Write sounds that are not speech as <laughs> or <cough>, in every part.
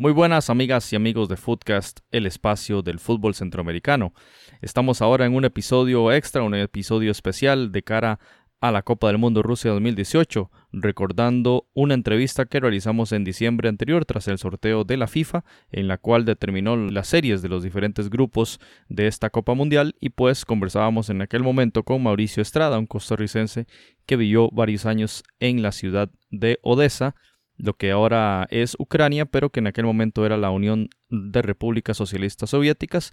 Muy buenas amigas y amigos de Footcast, el espacio del fútbol centroamericano. Estamos ahora en un episodio extra, un episodio especial de cara a la Copa del Mundo Rusia 2018, recordando una entrevista que realizamos en diciembre anterior tras el sorteo de la FIFA, en la cual determinó las series de los diferentes grupos de esta Copa Mundial y pues conversábamos en aquel momento con Mauricio Estrada, un costarricense que vivió varios años en la ciudad de Odessa, lo que ahora es Ucrania, pero que en aquel momento era la Unión de Repúblicas Socialistas Soviéticas.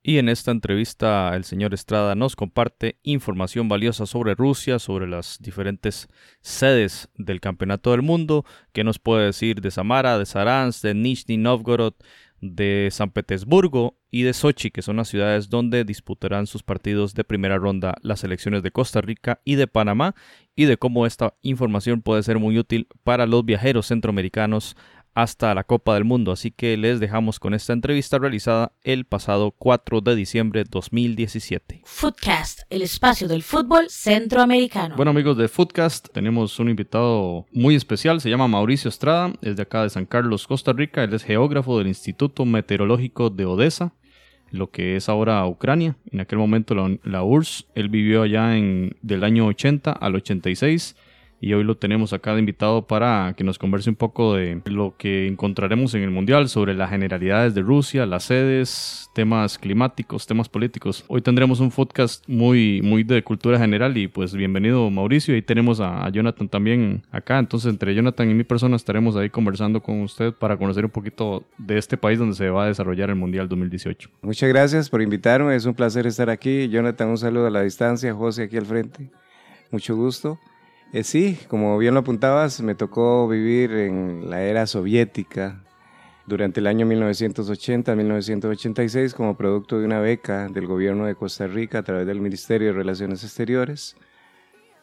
Y en esta entrevista el señor Estrada nos comparte información valiosa sobre Rusia, sobre las diferentes sedes del Campeonato del Mundo, que nos puede decir de Samara, de Saransk, de Nizhny Novgorod, de San Petersburgo y de Sochi, que son las ciudades donde disputarán sus partidos de primera ronda las selecciones de Costa Rica y de Panamá, y de cómo esta información puede ser muy útil para los viajeros centroamericanos hasta la Copa del Mundo. Así que les dejamos con esta entrevista realizada el pasado 4 de diciembre de 2017. Footcast, el espacio del fútbol centroamericano. Bueno amigos de Footcast, tenemos un invitado muy especial, se llama Mauricio Estrada, es de acá de San Carlos, Costa Rica, él es geógrafo del Instituto Meteorológico de Odessa, lo que es ahora Ucrania, en aquel momento la, la URSS, él vivió allá en, del año 80 al 86 y hoy lo tenemos acá de invitado para que nos converse un poco de lo que encontraremos en el Mundial sobre las generalidades de Rusia, las sedes, temas climáticos, temas políticos. Hoy tendremos un podcast muy, muy de cultura general y pues bienvenido Mauricio. Ahí tenemos a, a Jonathan también acá. Entonces entre Jonathan y mi persona estaremos ahí conversando con usted para conocer un poquito de este país donde se va a desarrollar el Mundial 2018. Muchas gracias por invitarme, es un placer estar aquí. Jonathan, un saludo a la distancia, José aquí al frente. Mucho gusto. Eh, sí, como bien lo apuntabas, me tocó vivir en la era soviética durante el año 1980-1986 como producto de una beca del gobierno de Costa Rica a través del Ministerio de Relaciones Exteriores,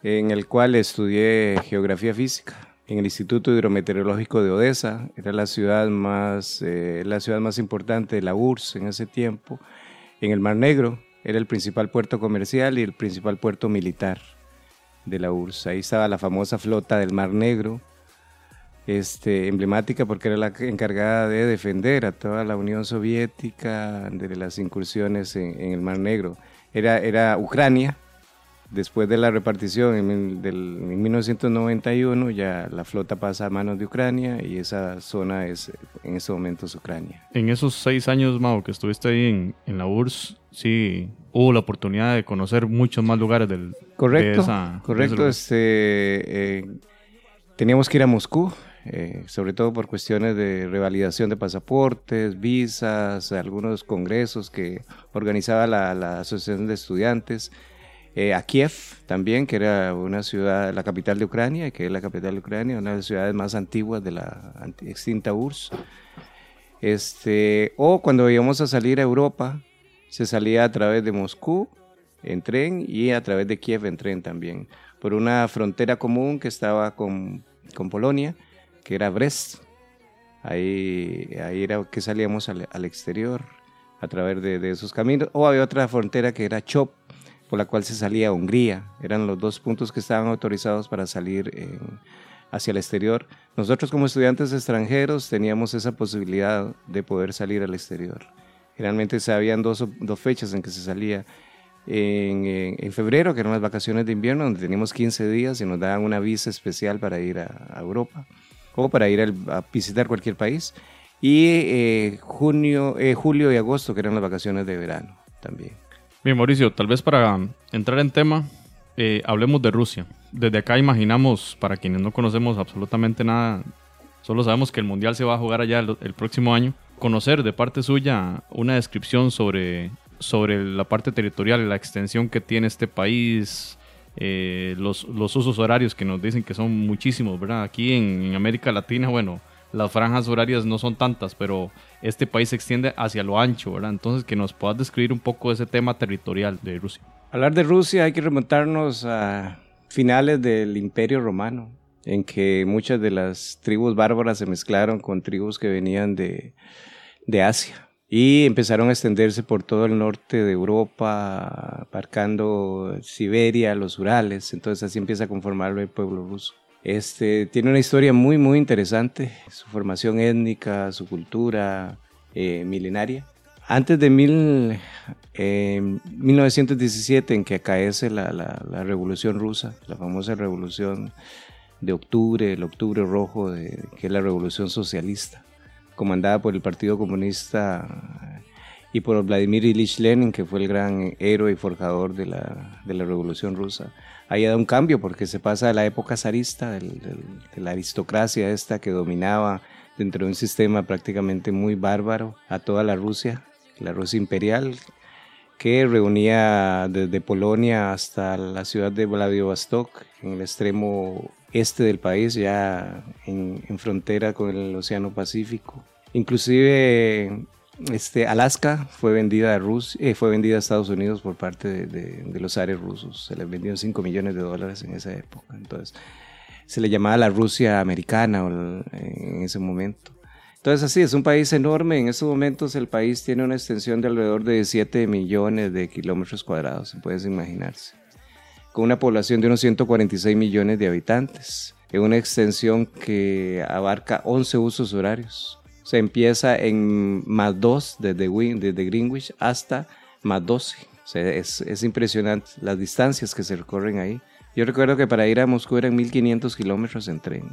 en el cual estudié geografía física en el Instituto Hidrometeorológico de Odessa. Era la ciudad más, eh, la ciudad más importante de la URSS en ese tiempo, en el Mar Negro. Era el principal puerto comercial y el principal puerto militar de la URSS. Ahí estaba la famosa flota del Mar Negro, este, emblemática porque era la encargada de defender a toda la Unión Soviética de las incursiones en, el Mar Negro. Era, era Ucrania, después de la repartición en, del, en 1991, ya la flota pasa a manos de Ucrania y esa zona es en estos momentos Ucrania. En esos seis años, Mau, que estuviste ahí en, en la URSS, sí hubo la oportunidad de conocer muchos más lugares del Correcto, de esa- de ese correcto. lugar. Este, eh, teníamos que ir a Moscú, eh, sobre todo por cuestiones de revalidación de pasaportes, visas, algunos congresos que organizaba la, la Asociación de Estudiantes. Eh, a Kiev también, que era una ciudad, la capital de Ucrania, que es la capital de Ucrania, una de las ciudades más antiguas de la extinta URSS. Este, o cuando íbamos a salir a Europa, se salía a través de Moscú en tren y a través de Kiev en tren también, por una frontera común que estaba con, con Polonia, que era Brest. Ahí, ahí era que salíamos al, al exterior a través de, de esos caminos. O había otra frontera que era Chop, por la cual se salía a Hungría. Eran los dos puntos que estaban autorizados para salir en- hacia el exterior. Nosotros como estudiantes extranjeros teníamos esa posibilidad de poder salir al exterior. Generalmente se habían dos, dos fechas en que se salía. En, en- febrero, que eran las vacaciones de invierno, donde teníamos 15 días y nos daban una visa especial para ir a, Europa o para ir a visitar cualquier país. Y eh, junio, eh, julio y agosto, que eran las vacaciones de verano también. Bien, Mauricio, tal vez para entrar en tema, eh, hablemos de Rusia. Desde acá imaginamos, para quienes no conocemos absolutamente nada, solo sabemos que el Mundial se va a jugar allá el, próximo año, conocer de parte suya una descripción sobre, sobre la parte territorial, la extensión que tiene este país, eh, los, los usos horarios que nos dicen que son muchísimos, ¿verdad? Aquí en, en América Latina, bueno, las franjas horarias no son tantas, pero este país se extiende hacia lo ancho, ¿verdad? Entonces, que nos puedas describir un poco ese tema territorial de Rusia. Hablar de Rusia hay que remontarnos a finales del Imperio Romano, en que muchas de las tribus bárbaras se mezclaron con tribus que venían de, de Asia y empezaron a extenderse por todo el norte de Europa, abarcando Siberia, los Urales, entonces así empieza a conformarlo el pueblo ruso. Este, tiene una historia muy, muy interesante, su formación étnica, su cultura eh, milenaria. Antes de mil, 1917, en que acaece la, Revolución Rusa, la famosa Revolución de Octubre, el Octubre Rojo, de, que es la Revolución Socialista, comandada por el Partido Comunista y por Vladimir Ilich Lenin, que fue el gran héroe y forjador de de la Revolución Rusa ahí da un cambio porque se pasa de la época zarista, de la aristocracia esta que dominaba dentro de un sistema prácticamente muy bárbaro a toda la Rusia, la Rusia imperial, que reunía desde Polonia hasta la ciudad de Vladivostok, en el extremo este del país, ya en, en frontera con el Océano Pacífico. Inclusive este, Alaska fue vendida a Rusia, eh, fue vendida a Estados Unidos por parte de, los ares rusos. Se les vendió 5 millones de dólares en esa época. Entonces, se le llamaba la Rusia americana en ese momento. Entonces, así, es un país enorme. En estos momentos el país tiene una extensión de alrededor de 7 millones de kilómetros cuadrados, se puede imaginarse. Con una población de unos 146 millones de habitantes. En una extensión que abarca 11 usos horarios se empieza en más 2 desde, Greenwich hasta más 12. es, impresionante las distancias que se recorren ahí. Yo recuerdo que para ir a Moscú eran 1500 kilómetros en tren.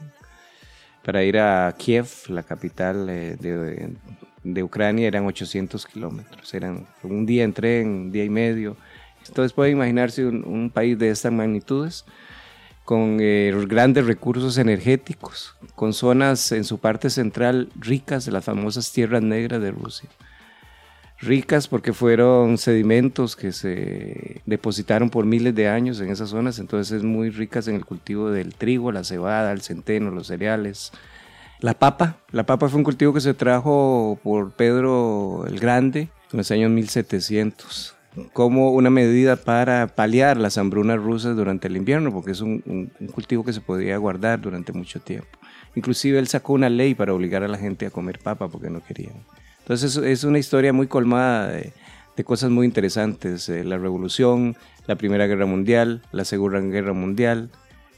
Para ir a Kiev, la capital eh, de, Ucrania, eran 800 kilómetros. Eran un día en tren, un día y medio. Entonces pueden imaginarse un país de estas magnitudes con eh, grandes recursos energéticos, con zonas en su parte central ricas de las famosas tierras negras de Rusia. Ricas porque fueron sedimentos que se depositaron por miles de años en esas zonas, entonces muy ricas en el cultivo del trigo, la cebada, el centeno, los cereales. La papa, la papa fue un cultivo que se trajo por Pedro el Grande en los años 1700 como una medida para paliar las hambrunas rusas durante el invierno, porque es un, cultivo que se podía guardar durante mucho tiempo. Inclusive él sacó una ley para obligar a la gente a comer papa porque no querían. Entonces es una historia muy colmada de, cosas muy interesantes. Eh, la revolución, la Primera Guerra Mundial, la Segunda Guerra Mundial,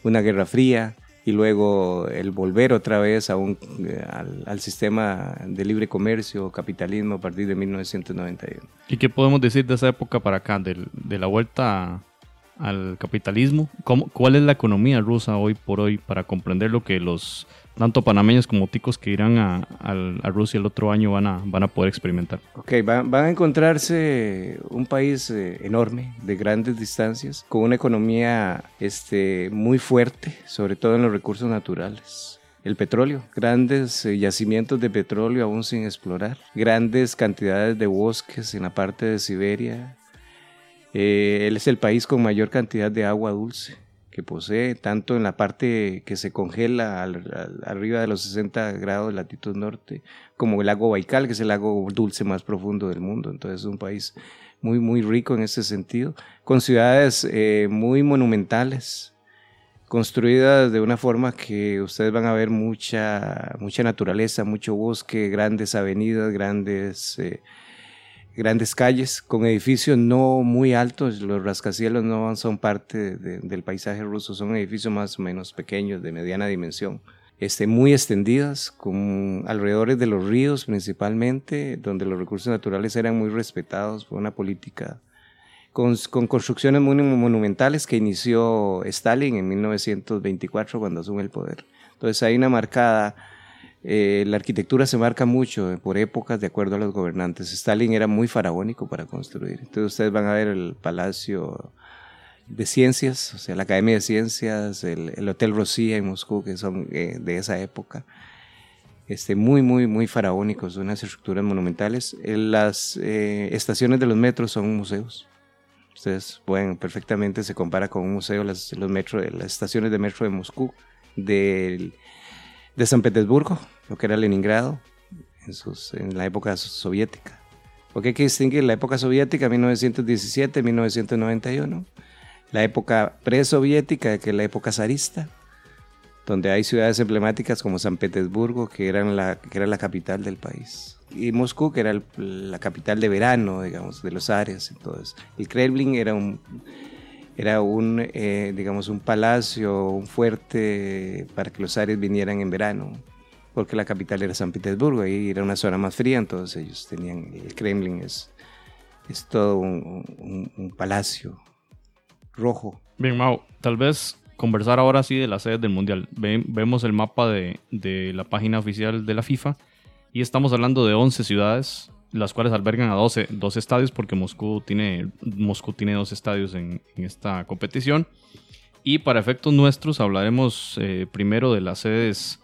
una Guerra Fría, y luego el volver otra vez a un, eh, al, sistema de libre comercio, capitalismo a partir de 1991. ¿Y qué podemos decir de esa época para acá, de, de la vuelta al capitalismo? ¿Cómo, ¿Cuál es la economía rusa hoy por hoy para comprender lo que los tanto panameños como ticos que irán a, Rusia el otro año van a, van a poder experimentar. Ok, van, a encontrarse un país eh, enorme, de grandes distancias, con una economía este, muy fuerte, sobre todo en los recursos naturales. El petróleo, grandes eh, yacimientos de petróleo aún sin explorar, grandes cantidades de bosques en la parte de Siberia. Eh, él es el país con mayor cantidad de agua dulce que posee, tanto en la parte que se congela arriba de los 60 grados de latitud norte, como el lago Baikal, que es el lago dulce más profundo del mundo. Entonces es un país muy, muy rico en ese sentido, con ciudades eh, muy monumentales, construidas de una forma que ustedes van a ver mucha, mucha naturaleza, mucho bosque, grandes avenidas, grandes... Eh, grandes calles con edificios no muy altos, los rascacielos no son parte del paisaje ruso, son edificios más o menos pequeños, de mediana dimensión, este, muy extendidas, con alrededores de los ríos principalmente, donde los recursos naturales eran muy respetados por una política con, con, construcciones muy monumentales que inició Stalin en 1924 cuando asume el poder. Entonces hay una marcada eh, la arquitectura se marca mucho por épocas de acuerdo a los gobernantes. Stalin era muy faraónico para construir. Entonces ustedes van a ver el Palacio de Ciencias, o sea, la Academia de Ciencias, el, Hotel Rosía en Moscú, que son eh, de esa época. Este, muy, muy, muy faraónicos, unas estructuras monumentales. Eh, las estaciones de los metros son museos. Ustedes pueden perfectamente, se compara con un museo, las, los metros, las estaciones de metro de Moscú, del de San Petersburgo, lo que era Leningrado en, sus, en la época soviética. Porque hay que distinguir la época soviética, 1917-1991, la época presoviética, que es la época zarista, donde hay ciudades emblemáticas como San Petersburgo, que, eran la, que era la capital del país, y Moscú, que era la capital de verano, digamos, de los Ares. Entonces, el Kremlin era un, era un, eh, digamos, un palacio, un fuerte para que los Ares vinieran en verano, porque la capital era San Petersburgo, y era una zona más fría, entonces ellos tenían, el Kremlin es, es todo un, un palacio rojo. Bien, Mau, tal vez conversar ahora sí de las sedes del Mundial. vemos el mapa de, de, la página oficial de la FIFA y estamos hablando de 11 ciudades, las cuales albergan a 12, 12 estadios porque Moscú tiene, Moscú tiene dos estadios en, en esta competición. Y para efectos nuestros hablaremos eh, primero de las sedes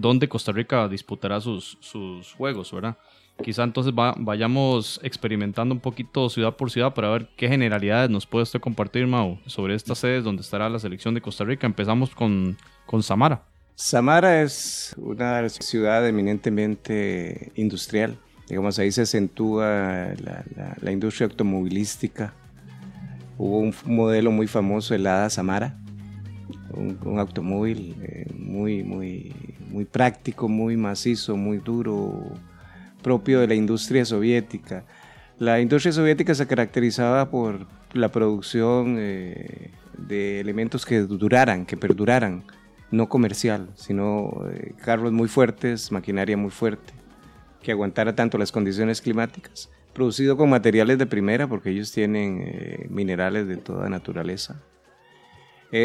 donde Costa Rica disputará sus, sus juegos, ¿verdad? Quizá entonces vayamos experimentando un poquito ciudad por ciudad para ver qué generalidades nos puede usted compartir, Mau, sobre estas sedes donde estará la selección de Costa Rica. Empezamos con, con Samara. Samara es una ciudad eminentemente industrial. Digamos, ahí se acentúa la, industria automovilística. Hubo un modelo muy famoso, el Hada Samara, un, automóvil eh, muy, muy, muy práctico, muy macizo, muy duro, propio de la industria soviética. La industria soviética se caracterizaba por la producción eh, de elementos que duraran, que perduraran, no comercial, sino eh, carros muy fuertes, maquinaria muy fuerte, que aguantara tanto las condiciones climáticas, producido con materiales de primera, porque ellos tienen eh, minerales de toda naturaleza.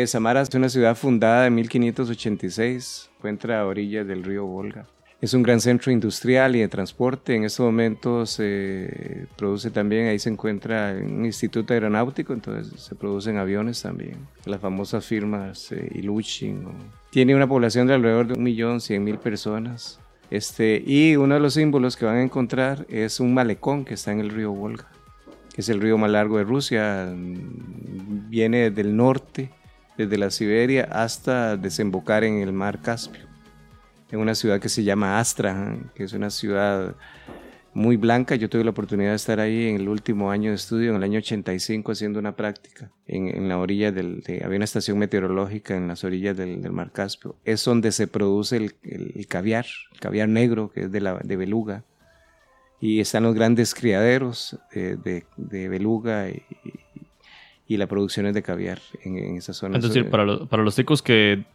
Samara es una ciudad fundada en 1586, encuentra a orillas del río Volga. Es un gran centro industrial y de transporte. En estos momentos se produce también, ahí se encuentra un instituto aeronáutico, entonces se producen aviones también. Las famosas firmas eh, Ilushin. Tiene una población de alrededor de 1.100.000 personas. Este, y uno de los símbolos que van a encontrar es un malecón que está en el río Volga, que es el río más largo de Rusia. Viene del norte, desde la Siberia, hasta desembocar en el mar Caspio en una ciudad que se llama Astrahan, que es una ciudad muy blanca. Yo tuve la oportunidad de estar ahí en el último año de estudio, en el año 85, haciendo una práctica en, la orilla había una estación meteorológica en las orillas del, Mar Caspio. Es donde se produce el, caviar, el caviar negro, que es de, beluga. Y están los grandes criaderos de, de, beluga y, y, la producción es de caviar en, esa zona. Es decir, para, para los chicos que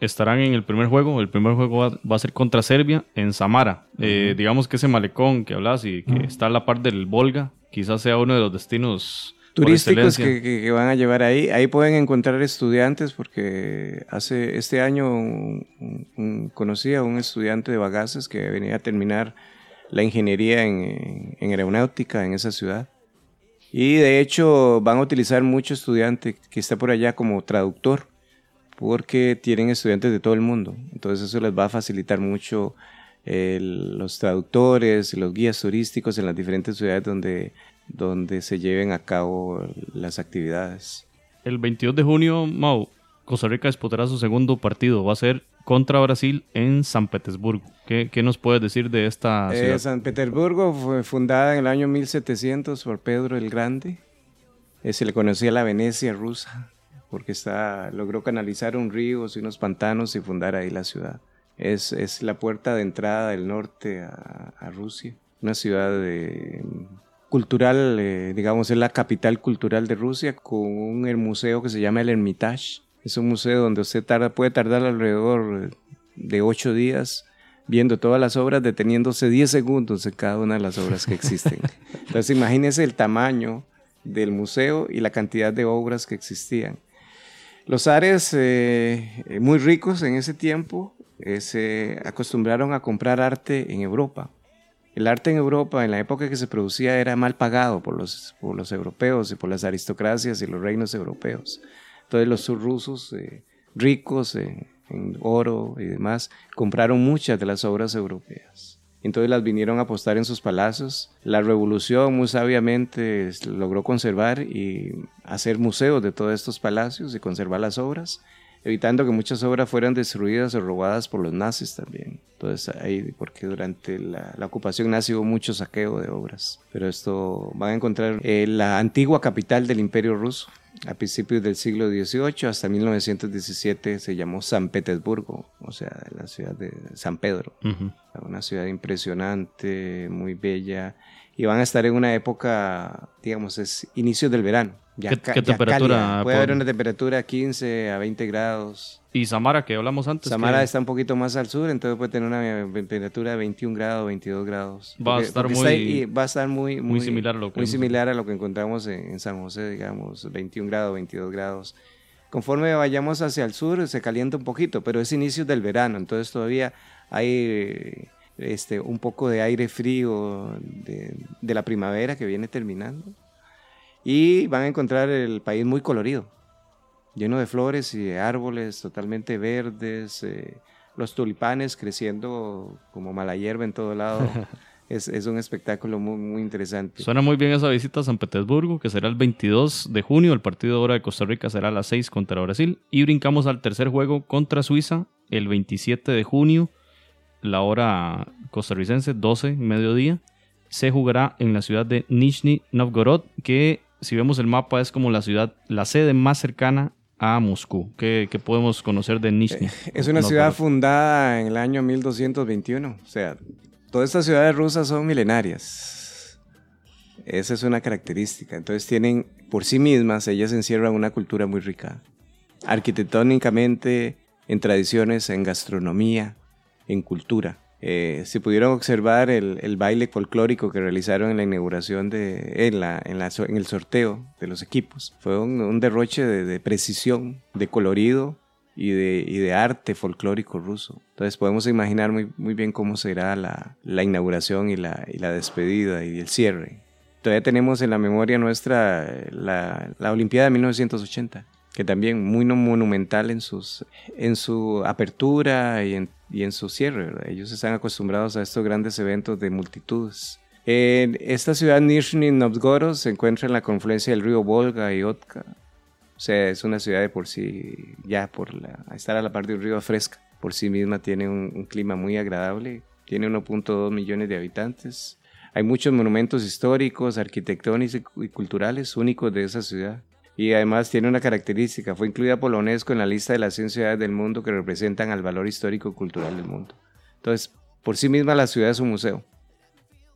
estarán en el primer juego. El primer juego va, a ser contra Serbia en Samara. Eh, digamos que ese malecón que hablas y que está a la par del Volga, quizás sea uno de los destinos turísticos que, van a llevar ahí. Ahí pueden encontrar estudiantes porque hace este año conocí a un estudiante de bagaces que venía a terminar la ingeniería en, en aeronáutica en esa ciudad. Y de hecho van a utilizar mucho estudiante que está por allá como traductor porque tienen estudiantes de todo el mundo. Entonces eso les va a facilitar mucho los traductores, los guías turísticos en las diferentes ciudades donde, donde se lleven a cabo las actividades. El 22 de junio, Mau, Costa Rica disputará su segundo partido. Va a ser contra Brasil en San Petersburgo. ¿Qué, qué nos puedes decir de esta eh, ciudad? San Petersburgo fue fundada en el año 1700 por Pedro el Grande. Eh, se le conocía la Venecia rusa porque está, logró canalizar un río y unos pantanos y fundar ahí la ciudad. Es, es la puerta de entrada del norte a, a Rusia, una ciudad de, cultural, eh, digamos, es la capital cultural de Rusia, con un museo que se llama el Hermitage. Es un museo donde usted tarda, puede tardar alrededor de ocho días viendo todas las obras, deteniéndose 10 segundos en cada una de las obras que existen. <laughs> Entonces imagínese el tamaño del museo y la cantidad de obras que existían. Los Ares, eh, eh, muy ricos en ese tiempo, eh, se acostumbraron a comprar arte en Europa. El arte en Europa, en la época que se producía, era mal pagado por los, por los europeos y por las aristocracias y los reinos europeos. Entonces los rusos, ricos en oro y demás, compraron muchas de las obras europeas. Entonces las vinieron a apostar en sus palacios. La revolución muy sabiamente logró conservar y hacer museos de todos estos palacios y conservar las obras. evitando que muchas obras fueran destruidas o robadas por los nazis también. Entonces, ahí, porque durante la, la ocupación nazi hubo mucho saqueo de obras. Pero esto van a encontrar eh, la antigua capital del Imperio Ruso. A principios del siglo XVIII hasta 1917 se llamó San Petersburgo, o sea, la ciudad de San Pedro. Una ciudad impresionante, muy bella. Y van a estar en una época, digamos, es inicios del verano. Ya ¿Qué- ca- qué ya temperatura cálida. Puede haber una temperatura 15 a 20 grados. Y Samara, que hablamos antes. Samara que está un poquito más al sur, entonces puede tener una temperatura de 21 grados, 22 grados. Va a estar muy- ahí- va a estar muy, muy similar a lo que muy similar a lo que encontramos en, en San José, digamos, 21 grados, 22 grados. Conforme vayamos hacia el sur se calienta un poquito, pero es inicios del verano, entonces todavía hay este, un poco de aire frío de, de la primavera que viene terminando. Y van a encontrar el país muy colorido, lleno de flores y de árboles totalmente verdes, eh, los tulipanes creciendo como mala hierba en todo lado. <laughs> es, es un espectáculo muy, muy interesante. Suena muy bien esa visita a San Petersburgo, que será el 22 de junio. El partido ahora de Costa Rica será a las 6 contra Brasil. Y brincamos al tercer juego contra Suiza el 27 de junio. La hora costarricense, 12, mediodía. Se jugará en la ciudad de Nizhny Novgorod, que si vemos el mapa es como la ciudad, la sede más cercana a Moscú. ¿Qué, qué podemos conocer de Nizhny? Es una ciudad fundada en el año 1221. O sea, todas estas ciudades rusas son milenarias. Esa es una característica. Entonces tienen por sí mismas, ellas encierran una cultura muy rica. Arquitectónicamente, en tradiciones, en gastronomía, en cultura. Eh, si pudieron observar el, el baile folclórico que realizaron en la inauguración de, en, la, en, la, en el sorteo de los equipos, fue un, un derroche de, de, precisión, de colorido y de, y de arte folclórico ruso. Entonces podemos imaginar muy, muy bien cómo será la, la inauguración y y la, despedida y el cierre. Todavía tenemos en la memoria nuestra la Olimpiada de 1980 que también muy monumental en, sus, en su apertura y en, y en su cierre. Ellos están acostumbrados a estos grandes eventos de multitudes. En esta ciudad, Nizhny Novgorod, se encuentra en la confluencia del río Volga y Otka. O sea, es una ciudad de por sí, ya por estar a la parte del río fresca, por sí misma tiene un, un clima muy agradable, tiene 1.2 millones de habitantes. Hay muchos monumentos históricos, arquitectónicos y culturales únicos de esa ciudad y además tiene una característica, fue incluida por la UNESCO en la lista de las 100 ciudades del mundo que representan al valor histórico y cultural del mundo. Entonces, por sí misma la ciudad es un museo.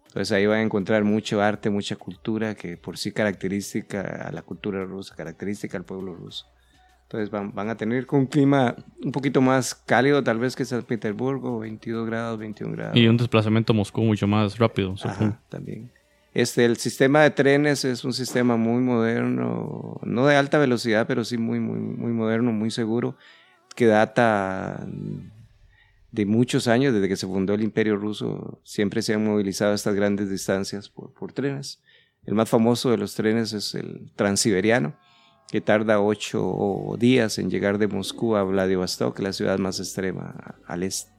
Entonces ahí van a encontrar mucho arte, mucha cultura que por sí característica a la cultura rusa, característica al pueblo ruso. Entonces van, van a tener un clima un poquito más cálido tal vez que San Petersburgo, 22 grados, 21 grados. Y un desplazamiento a Moscú mucho más rápido. Ajá, también. Este, el sistema de trenes es un sistema muy moderno, no de alta velocidad, pero sí muy, muy, muy moderno, muy seguro, que data de muchos años, desde que se fundó el Imperio Ruso, siempre se han movilizado estas grandes distancias por, por trenes. El más famoso de los trenes es el transiberiano, que tarda ocho días en llegar de Moscú a Vladivostok, la ciudad más extrema al este.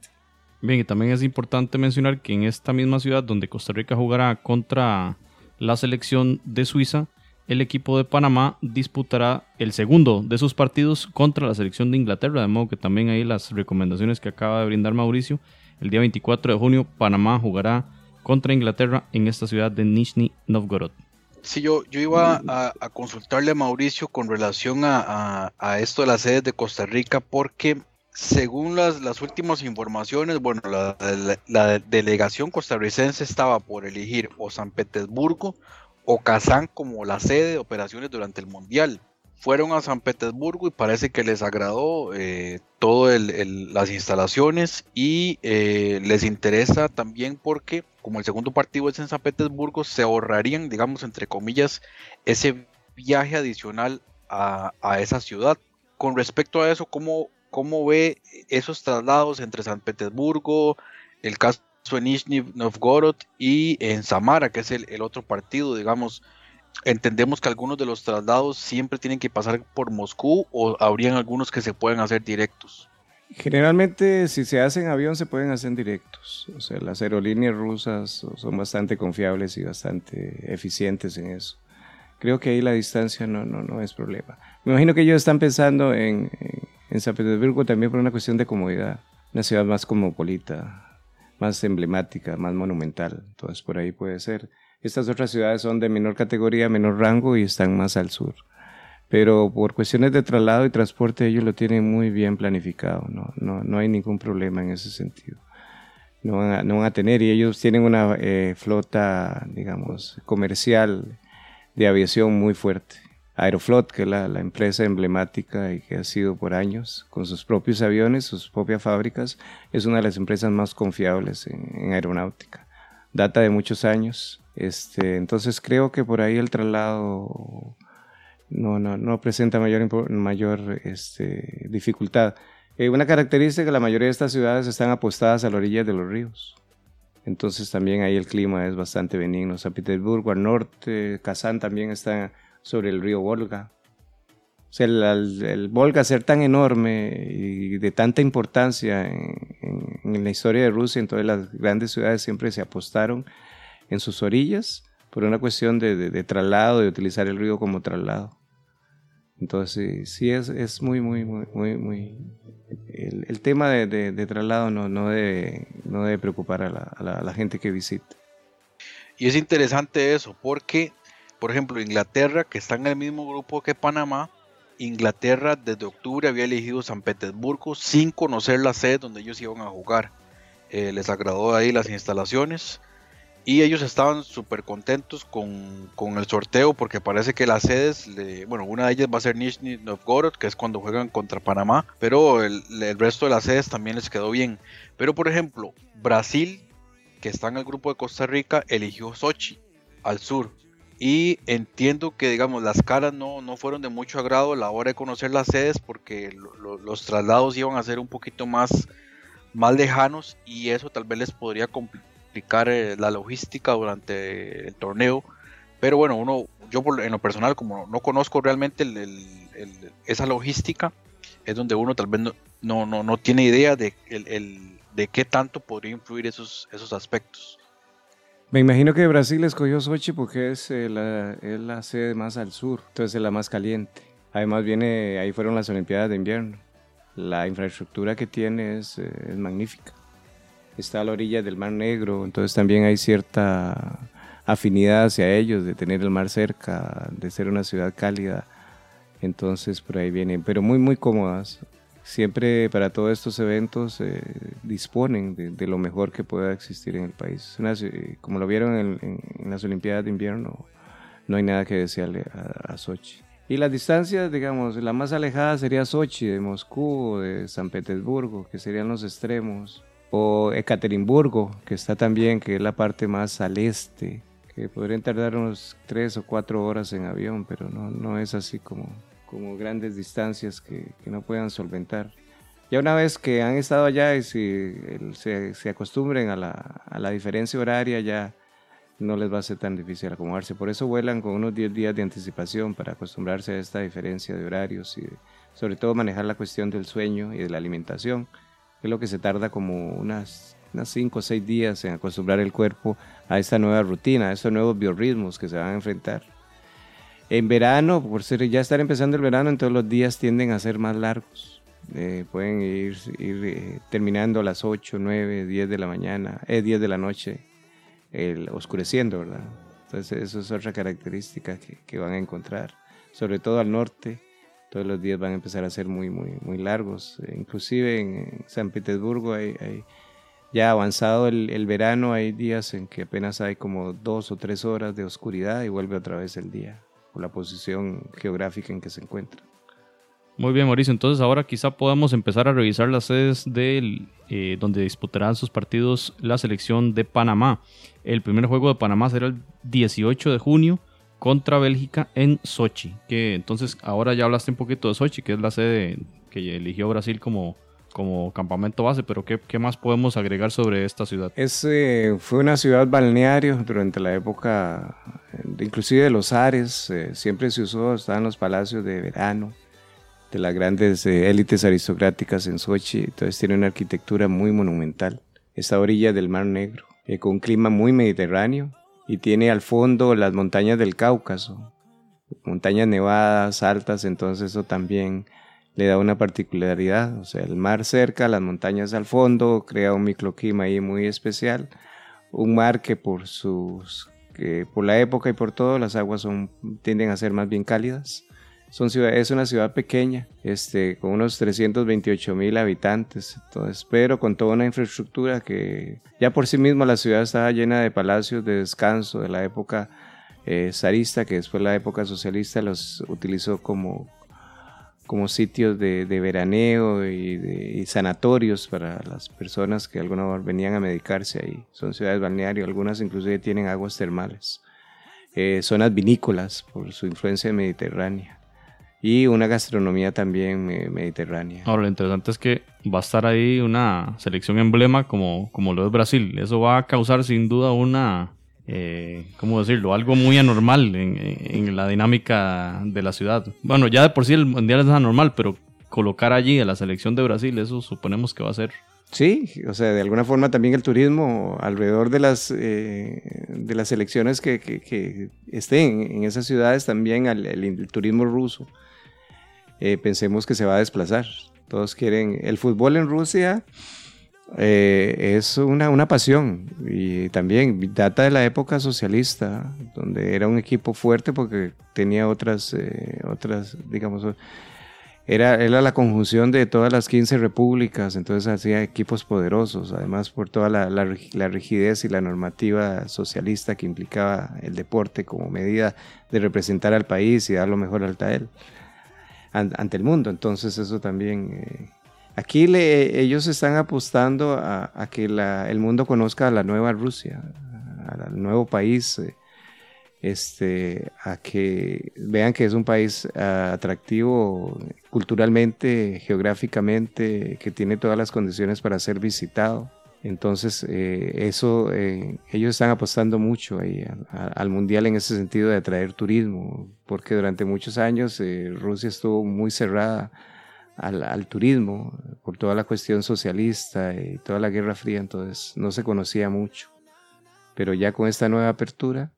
Bien, y también es importante mencionar que en esta misma ciudad donde Costa Rica jugará contra la selección de Suiza, el equipo de Panamá disputará el segundo de sus partidos contra la selección de Inglaterra, de modo que también ahí las recomendaciones que acaba de brindar Mauricio, el día 24 de junio Panamá jugará contra Inglaterra en esta ciudad de Nizhny Novgorod. Sí, yo, yo iba a, consultarle a Mauricio con relación a esto de las sedes de Costa Rica porque según las, las últimas informaciones, bueno, la, delegación costarricense estaba por elegir o San Petersburgo o Kazán como la sede de operaciones durante el Mundial. Fueron a San Petersburgo y parece que les agradó eh, todas las instalaciones y eh, les interesa también porque como el segundo partido es en San Petersburgo, se ahorrarían, digamos, entre comillas, ese viaje adicional a, a esa ciudad. Con respecto a eso, ¿cómo, cómo ve esos traslados entre San Petersburgo, el caso de Nizhny Novgorod y en Samara, que es el, otro partido, digamos. Entendemos que algunos de los traslados siempre tienen que pasar por Moscú o habrían algunos que se pueden hacer directos. Generalmente, si se hacen avión, se pueden hacer directos. O sea, las aerolíneas rusas son bastante confiables y bastante eficientes en eso. Creo que ahí la distancia no, no, no es problema. Me imagino que ellos están pensando en, en, en San Petersburgo también por una cuestión de comodidad. Una ciudad más cosmopolita, más emblemática, más monumental. Entonces por ahí puede ser. Estas otras ciudades son de menor categoría, menor rango y están más al sur. Pero por cuestiones de traslado y transporte ellos lo tienen muy bien planificado. No, no, no hay ningún problema en ese sentido. No van a, tener y ellos tienen una eh, flota, digamos, comercial de aviación muy fuerte. Aeroflot, que es la, empresa emblemática y que ha sido por años, con sus propios aviones, sus propias fábricas, es una de las empresas más confiables en, aeronáutica. Data de muchos años. Este, entonces creo que por ahí el traslado no, no, no presenta mayor, mayor este, dificultad. Eh, una característica, la mayoría de estas ciudades están apostadas a la orilla de los ríos. Entonces también ahí el clima es bastante benigno. San Petersburgo al norte, Kazán también está sobre el río Volga. O sea, el, el, Volga ser tan enorme y de tanta importancia en, en, la historia de Rusia, entonces las grandes ciudades siempre se apostaron en sus orillas por una cuestión de, de, traslado, de utilizar el río como traslado. Entonces, sí, es, es muy, muy, muy, muy, muy... El, el tema de, de, traslado no, no, debe, no debe preocupar a la, a, la, a la gente que visita. Y es interesante eso, porque, por ejemplo, Inglaterra, que está en el mismo grupo que Panamá, Inglaterra desde octubre había elegido San Petersburgo sin conocer la sede donde ellos iban a jugar. Eh, les agradó ahí las instalaciones y ellos estaban súper contentos con, con, el sorteo porque parece que las sedes, le, bueno, una de ellas va a ser Nizhny Novgorod, que es cuando juegan contra Panamá, pero el, el, resto de las sedes también les quedó bien. Pero por ejemplo, Brasil, que está en el grupo de Costa Rica, eligió Sochi, al sur. Y entiendo que, digamos, las caras no, no fueron de mucho agrado a la hora de conocer las sedes porque lo, lo, los traslados iban a ser un poquito más, más lejanos y eso tal vez les podría complicar eh, la logística durante el torneo. Pero bueno, uno, yo por, en lo personal, como no conozco realmente esa logística, es donde uno tal vez no, no, no tiene idea de, de qué tanto podría influir esos, esos aspectos. Me imagino que Brasil escogió Sochi porque es, eh, la, es la sede más al sur, entonces es la más caliente. Además viene, ahí fueron las Olimpiadas de invierno. La infraestructura que tiene es, eh, es magnífica está a la orilla del Mar Negro, entonces también hay cierta afinidad hacia ellos, de tener el mar cerca, de ser una ciudad cálida. Entonces por ahí vienen, pero muy, muy cómodas. Siempre para todos estos eventos eh, disponen de, lo mejor que pueda existir en el país. Una, como lo vieron en, las Olimpiadas de Invierno, no hay nada que desearle a, Sochi. Y las distancias, digamos, la más alejada sería Sochi, de Moscú de San Petersburgo, que serían los extremos o Ekaterimburgo, que está también, que es la parte más al este, que podrían tardar unos tres o cuatro horas en avión, pero no, no es así como, como grandes distancias que, que no puedan solventar. Ya una vez que han estado allá y si, se, se, acostumbren a la, a la, diferencia horaria, ya no les va a ser tan difícil acomodarse. Por eso vuelan con unos 10 días de anticipación para acostumbrarse a esta diferencia de horarios y sobre todo manejar la cuestión del sueño y de la alimentación es lo que se tarda como unas, unas cinco o seis días en acostumbrar el cuerpo a esta nueva rutina, a estos nuevos biorritmos que se van a enfrentar. En verano, por ser ya estar empezando el verano, entonces los días tienden a ser más largos. Eh, pueden ir, eh, terminando a las 8, 9, 10 de la mañana, eh, 10 de la noche, oscureciendo, ¿verdad? Entonces eso es otra característica que, van a encontrar, sobre todo al norte todos los días van a empezar a ser muy, muy, muy largos. Inclusive en San Petersburgo hay ya avanzado el, el, verano, hay días en que apenas hay como dos o tres horas de oscuridad y vuelve otra vez el día, la posición geográfica en que se encuentra. Muy bien, Mauricio. Entonces ahora quizá podamos empezar a revisar las sedes del, eh, donde disputarán sus partidos la selección de Panamá. El primer juego de Panamá será el 18 de junio contra Bélgica en Sochi. Que entonces ahora ya hablaste un poquito de Sochi, que es la sede que eligió Brasil como, como campamento base, pero ¿qué, ¿qué, más podemos agregar sobre esta ciudad? Es, eh, fue una ciudad balneario durante la época, inclusive de los Ares, eh, siempre se usó, estaban los palacios de verano de las grandes eh, élites aristocráticas en Sochi, entonces tiene una arquitectura muy monumental. Esta orilla del Mar Negro, eh, con un clima muy mediterráneo, y tiene al fondo las montañas del Cáucaso, montañas nevadas, altas, entonces eso también le da una particularidad, o sea, el mar cerca, las montañas al fondo, crea un microclima ahí muy especial, un mar que por sus que por la época y por todo las aguas son tienden a ser más bien cálidas. Son es una ciudad pequeña, este, con unos 328 mil habitantes, entonces, pero con toda una infraestructura que ya por sí misma la ciudad estaba llena de palacios de descanso de la época eh, zarista, que después la época socialista los utilizó como, como sitios de, veraneo y, de, sanatorios para las personas que alguna venían a medicarse ahí. Son ciudades balnearias, algunas inclusive tienen aguas termales. Eh, zonas vinícolas por su influencia mediterránea y una gastronomía también mediterránea. Ahora, lo interesante es que va a estar ahí una selección emblema como, como lo es Brasil. Eso va a causar sin duda una, eh, ¿cómo decirlo? Algo muy anormal en, la dinámica de la ciudad. Bueno, ya de por sí el Mundial es anormal, pero colocar allí a la selección de Brasil, eso suponemos que va a ser... Sí, o sea, de alguna forma también el turismo alrededor de las, eh, de las elecciones que, que, estén en esas ciudades, también el, turismo ruso, eh, pensemos que se va a desplazar. Todos quieren el fútbol en Rusia eh, es una, una, pasión y también data de la época socialista, donde era un equipo fuerte porque tenía otras, eh, otras digamos, era, era la conjunción de todas las 15 repúblicas, entonces hacía equipos poderosos, además por toda la, la, rigidez y la normativa socialista que implicaba el deporte como medida de representar al país y dar lo mejor al él ante el mundo. Entonces eso también eh, Aquí le, ellos están apostando a, que el mundo conozca a la nueva Rusia, al nuevo país, eh, este, a que vean que es un país ah, atractivo culturalmente, geográficamente, que tiene todas las condiciones para ser visitado. Entonces, eh, eso, eh, ellos están apostando mucho ahí al mundial en ese sentido de atraer turismo, porque durante muchos años Rusia estuvo muy cerrada al, turismo por toda la cuestión socialista y toda la Guerra Fría, entonces no se conocía mucho. Pero ya con esta nueva apertura,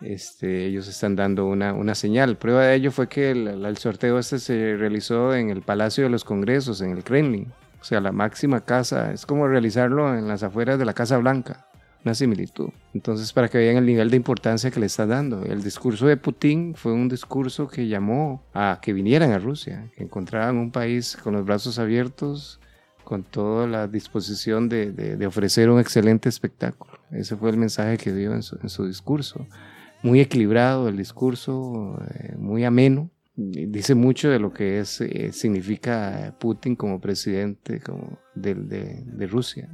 este, ellos están dando una, una señal. Prueba de ello fue que el, el, sorteo este se realizó en el Palacio de los Congresos, en el Kremlin. O sea, la máxima casa, es como realizarlo en las afueras de la Casa Blanca una similitud. Entonces, para que vean el nivel de importancia que le está dando. El discurso de Putin fue un discurso que llamó a que vinieran a Rusia, que encontraran un país con los brazos abiertos, con toda la disposición de, de, ofrecer un excelente espectáculo. Ese fue el mensaje que dio en su, discurso. Muy equilibrado el discurso, eh, muy ameno. Dice mucho de lo que es, eh, significa Putin como presidente como de, de Rusia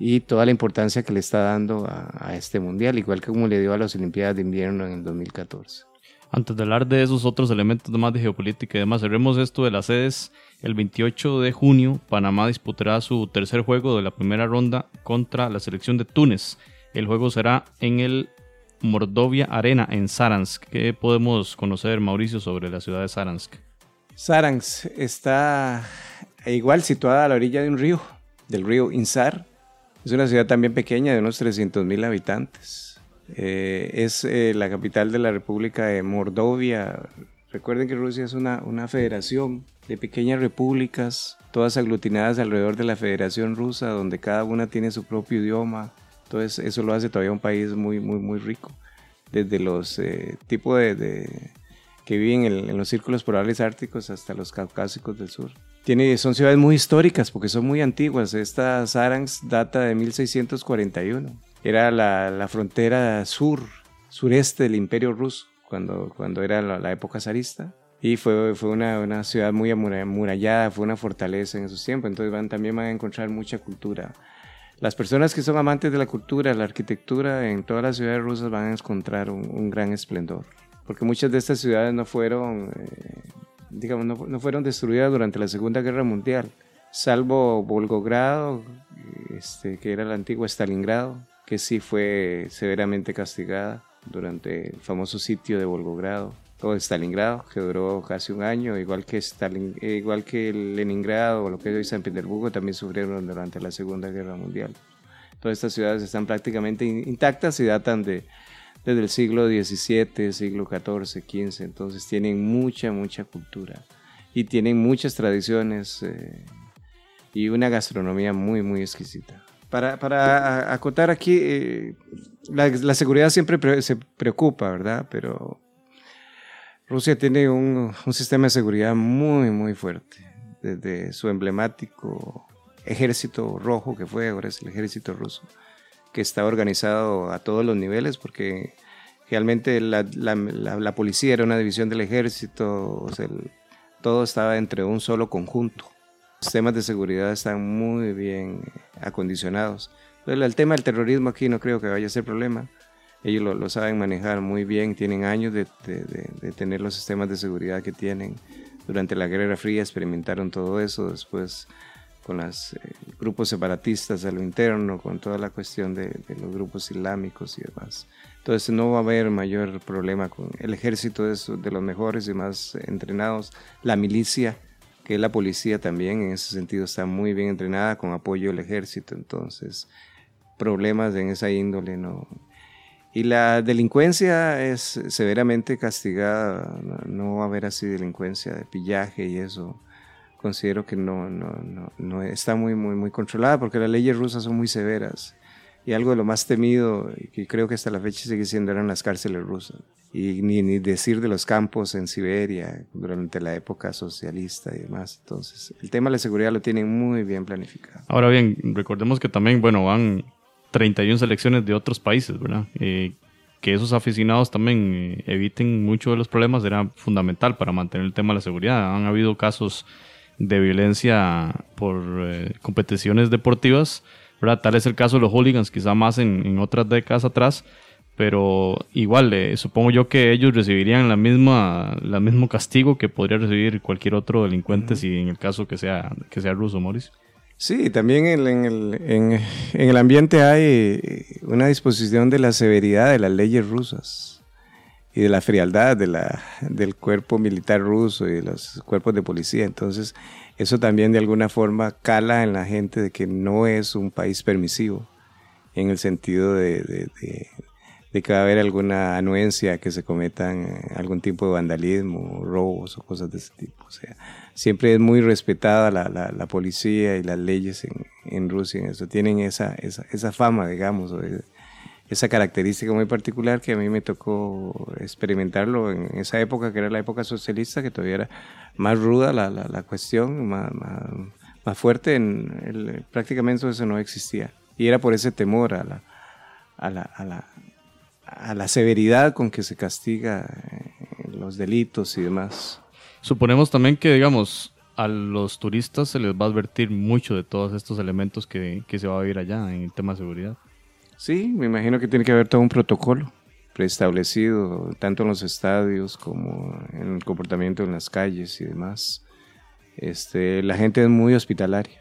y toda la importancia que le está dando a, este mundial, igual que como le dio a las Olimpiadas de Invierno en el 2014. Antes de hablar de esos otros elementos más de geopolítica y demás, cerremos esto de las sedes. El 28 de junio, Panamá disputará su tercer juego de la primera ronda contra la selección de Túnez. El juego será en el Mordovia Arena en Saransk. ¿Qué podemos conocer, Mauricio, sobre la ciudad de Saransk? Saransk está igual situada a la orilla de un río, del río Insar, es una ciudad también pequeña de unos 300.000 habitantes. Eh, es eh, la capital de la República de Mordovia. Recuerden que Rusia es una, una federación de pequeñas repúblicas, todas aglutinadas alrededor de la Federación Rusa, donde cada una tiene su propio idioma. Entonces eso lo hace todavía un país muy, muy, muy rico. Desde los eh, tipos de, que viven en, en, los círculos polares árticos hasta los caucásicos del sur. Tiene, son ciudades muy históricas porque son muy antiguas. Esta Saransk data de 1641. Era la, la frontera sur, sureste del imperio ruso cuando, cuando era la, época zarista. Y fue, fue una, una, ciudad muy amurallada, fue una fortaleza en esos tiempos. Entonces van, también van a encontrar mucha cultura. Las personas que son amantes de la cultura, la arquitectura, en todas las ciudades rusas van a encontrar un, un gran esplendor. Porque muchas de estas ciudades no fueron eh, digamos, no, fueron destruidas durante la Segunda Guerra Mundial, salvo Volgogrado, este, que era el antiguo Stalingrado, que sí fue severamente castigada durante el famoso sitio de Volgogrado o Stalingrado, que duró casi un año, igual que, Stalin, eh, igual que Leningrado o lo que es hoy San Petersburgo, también sufrieron durante la Segunda Guerra Mundial. Todas estas ciudades están prácticamente intactas y datan de desde el siglo XVII, siglo XIV, XV, entonces tienen mucha, mucha cultura. y tienen muchas tradiciones eh, y una gastronomía muy, muy exquisita. Para, para acotar aquí, eh, la, seguridad siempre pre- se preocupa, ¿verdad? Pero Rusia tiene un, un sistema de seguridad muy, muy fuerte. Desde su emblemático ejército rojo, que fue, ahora es el ejército ruso, que está organizado a todos los niveles, porque realmente la, policía era una división del ejército, todo estaba entre un solo conjunto. Los sistemas de seguridad están muy bien acondicionados. Entonces, el tema del terrorismo aquí no creo que vaya a ser problema. Ellos lo, saben manejar muy bien, tienen años de tener los sistemas de seguridad que tienen. Durante la Guerra Fría experimentaron todo eso, después con los grupos separatistas a lo interno, con toda la cuestión de, de los grupos islámicos y demás. Entonces no va a haber mayor problema con el ejército, es de los mejores y más entrenados. La milicia, que es la policía también, en ese sentido está muy bien entrenada con apoyo del ejército, entonces problemas en esa índole no. Y la delincuencia es severamente castigada, no va a haber así delincuencia de pillaje y eso. Considero que no, no, no, no está muy, muy, muy controlada porque las leyes rusas son muy severas. Y algo de lo más temido, que creo que hasta la fecha sigue siendo, eran las cárceles rusas. Y ni, ni decir de los campos en Siberia durante la época socialista y demás. Entonces, el tema de la seguridad lo tienen muy bien planificado. Ahora bien, recordemos que también, bueno, van 31 selecciones de otros países, ¿verdad? Eh, que esos aficionados también eh, eviten mucho de los problemas era fundamental para mantener el tema de la seguridad. Han habido casos de violencia por eh, competiciones deportivas, ¿verdad? Tal es el caso de los hooligans, quizá más en, en otras décadas atrás, pero igual, eh, supongo yo que ellos recibirían la misma, la mismo castigo que podría recibir cualquier otro delincuente si en el caso que sea, que sea ruso, Mauricio. Sí, también en, en el, en- en el ambiente hay una disposición de la severidad de las leyes rusas y de la frialdad de la, del cuerpo militar ruso y de los cuerpos de policía. Entonces, eso también de alguna forma cala en la gente de que no es un país permisivo en el sentido de, de- de- de que va a haber alguna anuencia que se cometan eh, algún tipo de vandalismo, robos o cosas de ese tipo. O sea, siempre es muy respetada la, la- la policía y las leyes en, en Rusia. En eso tienen esa, esa, esa fama, digamos, esa característica muy particular que a mí me tocó experimentarlo en esa época, que era la época socialista, que todavía era más ruda la, la, cuestión, más, más, fuerte. En prácticamente eso no existía. Y era por ese temor a la, a la, a la, a la severidad con que se castiga eh, los delitos y demás. Suponemos también que, digamos, a los turistas se les va a advertir mucho de todos estos elementos que, que se va a vivir allá en el tema de seguridad. Sí, me imagino que tiene que haber todo un protocolo preestablecido, tanto en los estadios como en el comportamiento en las calles y demás. Este, la gente es muy hospitalaria.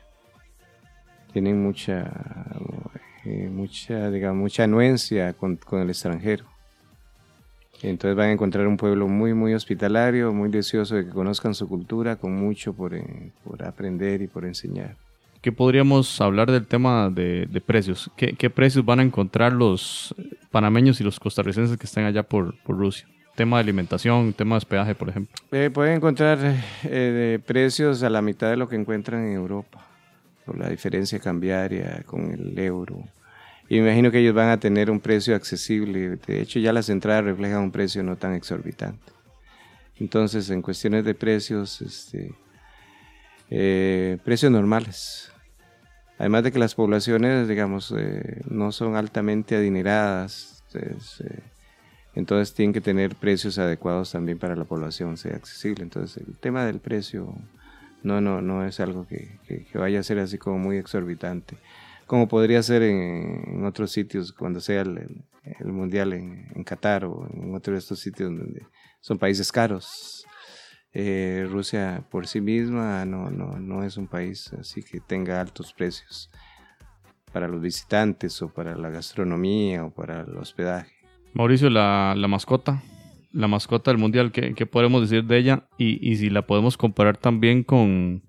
Tienen mucha, eh, mucha, digamos, mucha anuencia con, con el extranjero. Entonces van a encontrar un pueblo muy, muy hospitalario, muy deseoso de que conozcan su cultura, con mucho por, eh, por aprender y por enseñar. ¿Qué podríamos hablar del tema de, de precios? ¿Qué, qué precios van a encontrar los panameños y los costarricenses que están allá por, por Rusia? Tema de alimentación, tema de hospedaje, por ejemplo. Eh, pueden encontrar eh, precios a la mitad de lo que encuentran en Europa, por la diferencia cambiaria con el euro. Y me imagino que ellos van a tener un precio accesible. De hecho, ya las entradas reflejan un precio no tan exorbitante. Entonces, en cuestiones de precios, este, eh, precios normales. Además de que las poblaciones, digamos, eh, no son altamente adineradas. Entonces, eh, entonces tienen que tener precios adecuados también para la población, sea accesible. Entonces el tema del precio no, no, no es algo que, vaya a ser así como muy exorbitante, como podría ser en, otros sitios cuando sea el mundial en, en Qatar o en otro de estos sitios donde son países caros. Eh, Rusia por sí misma no, no, no es un país así que tenga altos precios para los visitantes o para la gastronomía o para el hospedaje. Mauricio, la, la mascota, la mascota del mundial, ¿qué, qué podemos decir de ella? Y, y si la podemos comparar también con,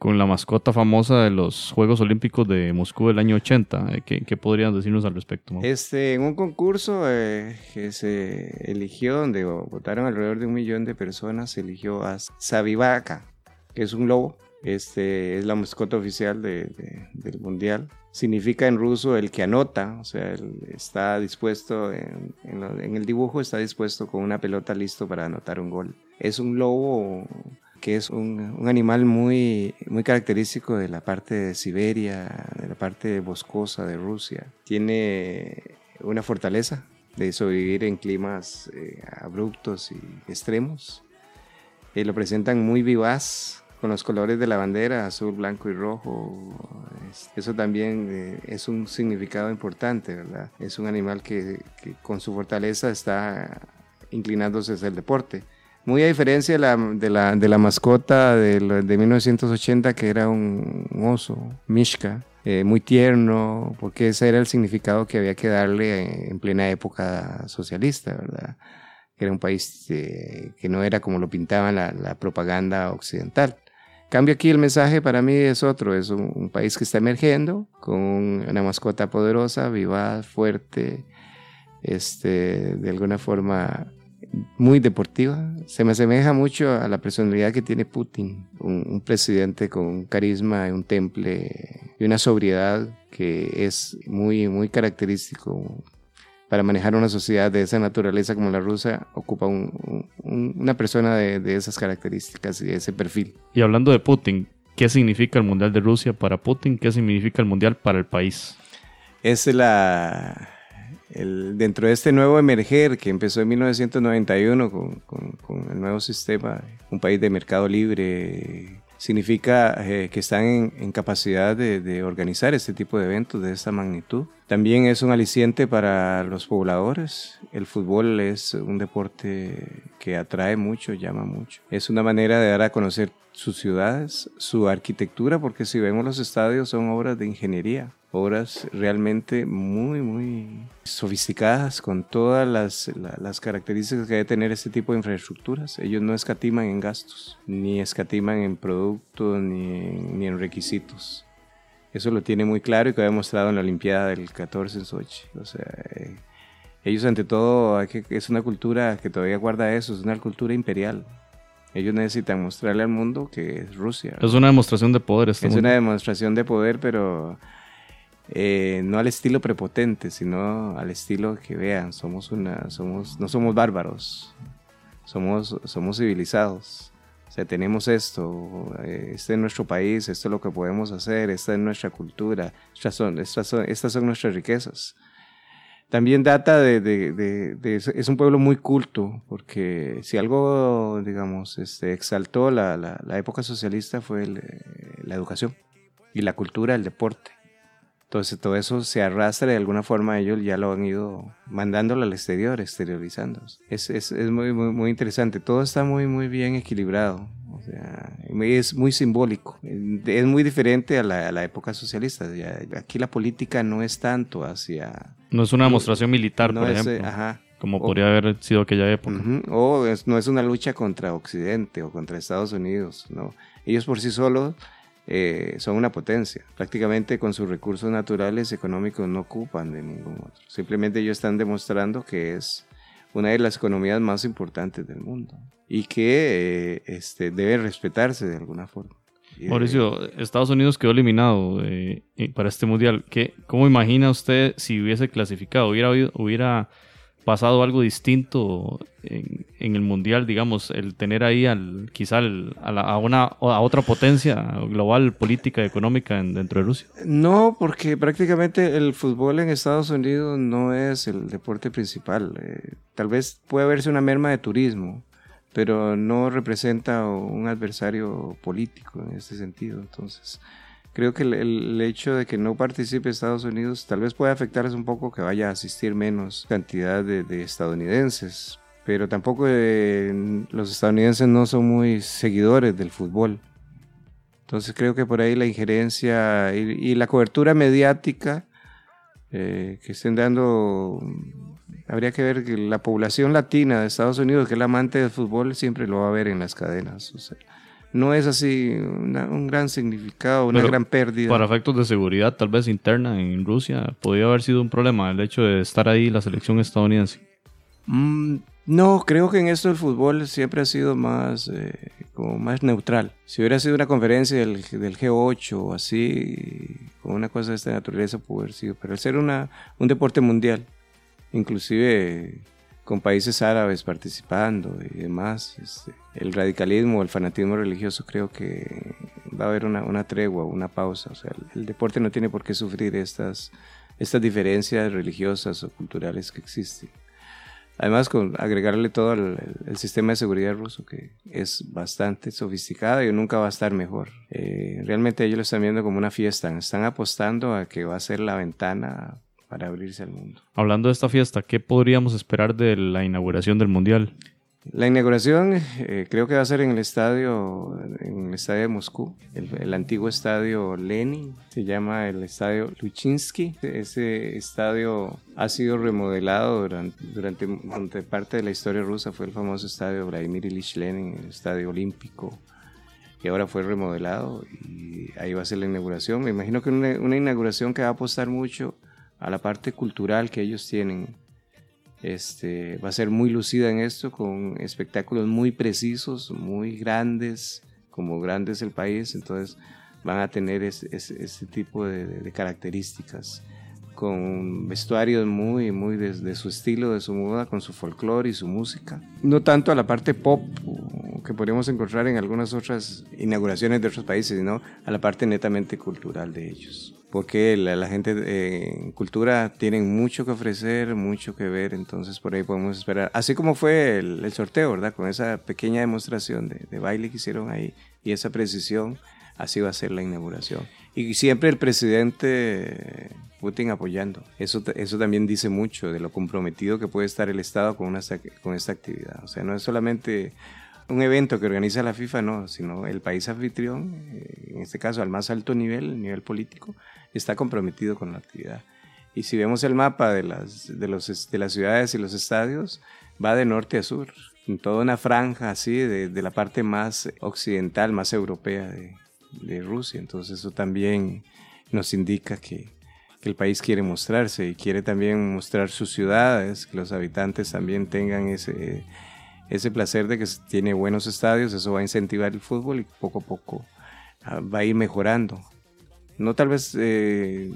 con la mascota famosa de los Juegos Olímpicos de Moscú del año 80. eh, ¿Qué, qué podrían decirnos al respecto? Mau? Este, en un concurso eh, que se eligió, donde votaron alrededor de un millón de personas, se eligió a Sabivaca. que es un lobo. Este es la mascota oficial de- de- del mundial. Significa en ruso el que anota, o sea, está dispuesto, en, en lo- en el dibujo está dispuesto con una pelota listo para anotar un gol. Es un lobo que es un, animal muy, muy característico de la parte de Siberia, de la parte boscosa de Rusia. Tiene una fortaleza de sobrevivir en climas eh, abruptos y extremos. Eh, lo presentan muy vivaz, con los colores de la bandera, azul, blanco y rojo. Es- Eso también eh, es un significado importante, ¿verdad? Es un animal que, que con su fortaleza está inclinándose hacia el deporte. Muy a diferencia de la, de la, de la mascota de, lo- de 1980, que era un, un oso, Mishka, eh, muy tierno, porque ese era el significado que había que darle en plena época socialista, ¿verdad? Que era un país eh, que no era como lo pintaba la, la propaganda occidental. Cambio aquí el mensaje para mí es otro, es un, un país que está emergiendo con una mascota poderosa, vivaz, fuerte, este, de alguna forma muy deportiva. Se me asemeja mucho a la personalidad que tiene Putin, un, un presidente con un carisma y un temple y una sobriedad que es muy, muy característico para manejar una sociedad de esa naturaleza como la rusa, ocupa un- un- una persona de, de esas características y de ese perfil. Y hablando de Putin, ¿qué significa el Mundial de Rusia para Putin? ¿Qué significa el Mundial para el país? es la, el- dentro de este nuevo emerger que empezó en 1991 con, con- con el nuevo sistema, un país de mercado libre, significa eh, que están en, en capacidad de, de organizar este tipo de eventos de esta magnitud. También es un aliciente para los pobladores. El fútbol es un deporte que atrae mucho, llama mucho. Es una manera de dar a conocer sus ciudades, su arquitectura, porque si vemos los estadios son obras de ingeniería, obras realmente muy, muy sofisticadas con todas las, la- las características que debe tener este tipo de infraestructuras. Ellos no escatiman en gastos, ni escatiman en productos, ni en requisitos. Eso lo tiene muy claro y que ha demostrado en la Olimpiada del 14 en Sochi. O sea, eh, ellos ante todo hay que- es una cultura que todavía guarda eso, es una cultura imperial. Ellos necesitan mostrarle al mundo que es Rusia. Es una demostración de poder. Este Es una demostración de poder, pero eh, no al estilo prepotente, sino al estilo que vean, somos una, somos, no somos bárbaros, somos, somos civilizados. O tenemos esto, eh, este es nuestro país, esto es lo que podemos hacer, esta es nuestra cultura, estas son, estas son, estas son nuestras riquezas. También data de, de- de- es un pueblo muy culto, porque si algo, digamos, este, exaltó la, la- época socialista fue eh, la educación y la cultura, el deporte. Entonces todo eso se arrastra de alguna forma, ellos ya lo han ido mandándolo al exterior, exteriorizando. Es, es, es muy, muy, muy interesante, todo está muy, muy bien equilibrado. O sea, es muy simbólico, es muy diferente a la, a la época socialista. Aquí la política no es tanto hacia... No es una demostración militar, no por es, eh, ejemplo, ajá, como o- podría haber sido aquella época. O es- no es una lucha contra Occidente o contra Estados Unidos, no. Ellos por sí solos eh, son una potencia. Prácticamente con sus recursos naturales económicos no ocupan de ningún otro. Simplemente ellos están demostrando que es una de las economías más importantes del mundo y que eh, este, debe respetarse de alguna forma. Mauricio, Estados Unidos quedó eliminado eh, eh, para este mundial. ¿Qué, ¿Cómo imagina usted si hubiese clasificado? ¿Hubiera, hubiera pasado algo distinto en, el mundial, digamos, el tener ahí al, quizá a, una, a otra potencia global, política, económica en- dentro de Rusia? No, porque prácticamente el fútbol en Estados Unidos no es el deporte principal. Eh, tal vez puede haberse una merma de turismo, pero no representa un adversario político en este sentido. Entonces, creo que el, hecho de que no participe Estados Unidos tal vez puede afectarles un poco que vaya a asistir menos cantidad de, de estadounidenses. Pero tampoco eh, los estadounidenses no son muy seguidores del fútbol. Entonces creo que por ahí la injerencia y, la cobertura mediática eh, que estén dando, habría que ver que la población latina de Estados Unidos, que es la amante del fútbol, siempre lo va a ver en las cadenas. No es así una- un gran significado, una Pero gran pérdida. Para efectos de seguridad, tal vez interna en Rusia, podría haber sido un problema el hecho de estar ahí la selección estadounidense. Mm, no, creo que en esto el fútbol siempre ha sido más, eh, como más neutral. Si hubiera sido una conferencia del, del G8 o así, con una cosa de esta naturaleza, pudo haber sido. Pero al ser una, un deporte mundial, inclusive con países árabes participando y demás, este, el radicalismo, el fanatismo religioso, creo que va a haber una, una tregua, una pausa. O sea, el, el deporte no tiene por qué sufrir estas, estas diferencias religiosas o culturales que existen. Además, con agregarle todo el, el, sistema de seguridad ruso, que es bastante sofisticado y nunca va a estar mejor. Eh, realmente ellos lo están viendo como una fiesta, están apostando a que va a ser la ventana para abrirse al mundo. Hablando de esta fiesta, ¿qué podríamos esperar de la inauguración del Mundial? La inauguración eh, creo que va a ser en el estadio, en el estadio de Moscú, el, el, antiguo estadio Lenin, se llama el estadio Luchinsky. Ese estadio ha sido remodelado durante, durante, durante parte de la historia rusa, fue el famoso estadio Vladimir Ilich Lenin, el estadio olímpico, y ahora fue remodelado y ahí va a ser la inauguración. Me imagino que una, una inauguración que va a apostar mucho a la parte cultural que ellos tienen este, va a ser muy lucida en esto, con espectáculos muy precisos, muy grandes, como grande es el país, entonces van a tener ese tipo de, características, con vestuarios muy, muy de, de, su estilo, de su moda, con su folclore y su música. No tanto a la parte pop que podríamos encontrar en algunas otras inauguraciones de otros países, sino a la parte netamente cultural de ellos porque la, la gente eh, en cultura tienen mucho que ofrecer, mucho que ver, entonces por ahí podemos esperar. Así como fue el, el sorteo, ¿verdad? Con esa pequeña demostración de, de, baile que hicieron ahí y esa precisión, así va a ser la inauguración. Y siempre el presidente Putin apoyando. Eso, eso también dice mucho de lo comprometido que puede estar el Estado con, una, con esta actividad. O sea, no es solamente un evento que organiza la FIFA, no, sino el país anfitrión, eh, en este caso al más alto nivel, nivel político, está comprometido con la actividad. Y si vemos el mapa de las, de, los, de las ciudades y los estadios, va de norte a sur, en toda una franja así, de, de la parte más occidental, más europea de, de, Rusia. Entonces eso también nos indica que, que el país quiere mostrarse y quiere también mostrar sus ciudades, que los habitantes también tengan ese, ese placer de que tiene buenos estadios, eso va a incentivar el fútbol y poco a poco ah, va a ir mejorando no tal vez eh,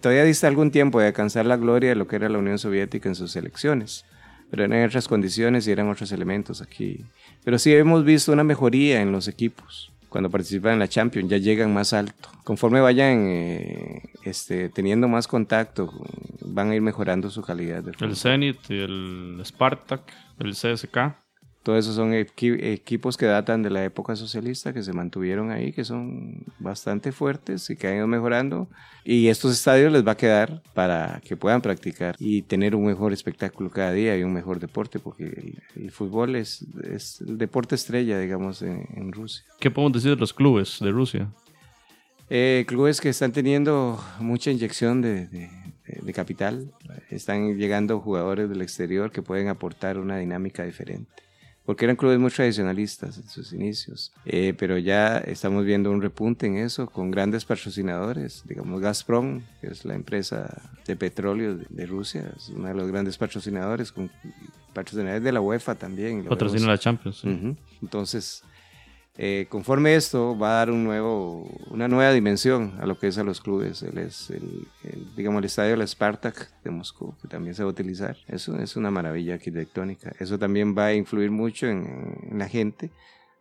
todavía dista algún tiempo de alcanzar la gloria de lo que era la Unión Soviética en sus elecciones, pero eran otras condiciones y eran otros elementos aquí. Pero sí hemos visto una mejoría en los equipos. Cuando participan en la Champions ya llegan más alto. Conforme vayan eh, este, teniendo más contacto, van a ir mejorando su calidad. el Zenit, el Spartak, el CSK. Todos esos son equi equipos que datan de la época socialista, que se mantuvieron ahí, que son bastante fuertes y que han ido mejorando. Y estos estadios les va a quedar para que puedan practicar y tener un mejor espectáculo cada día y un mejor deporte, porque el, el fútbol es, es, el deporte estrella, digamos, en, en, Rusia. ¿Qué podemos decir de los clubes de Rusia? Eh, clubes que están teniendo mucha inyección de, de, de capital, están llegando jugadores del exterior que pueden aportar una dinámica diferente porque eran clubes muy tradicionalistas en sus inicios, eh, pero ya estamos viendo un repunte en eso con grandes patrocinadores, digamos Gazprom, que es la empresa de petróleo de, de Rusia, es uno de los grandes patrocinadores, con patrocinadores de la UEFA también. Patrocina la Champions. Sí. Uh -huh. Entonces, eh, conforme esto va a dar una nueva dimensión a lo que es a los clubes. Es el, el, digamos, el estadio del Spartak de Moscú, que también se va a utilizar. Eso es una maravilla arquitectónica. Eso también va a influir mucho en, la gente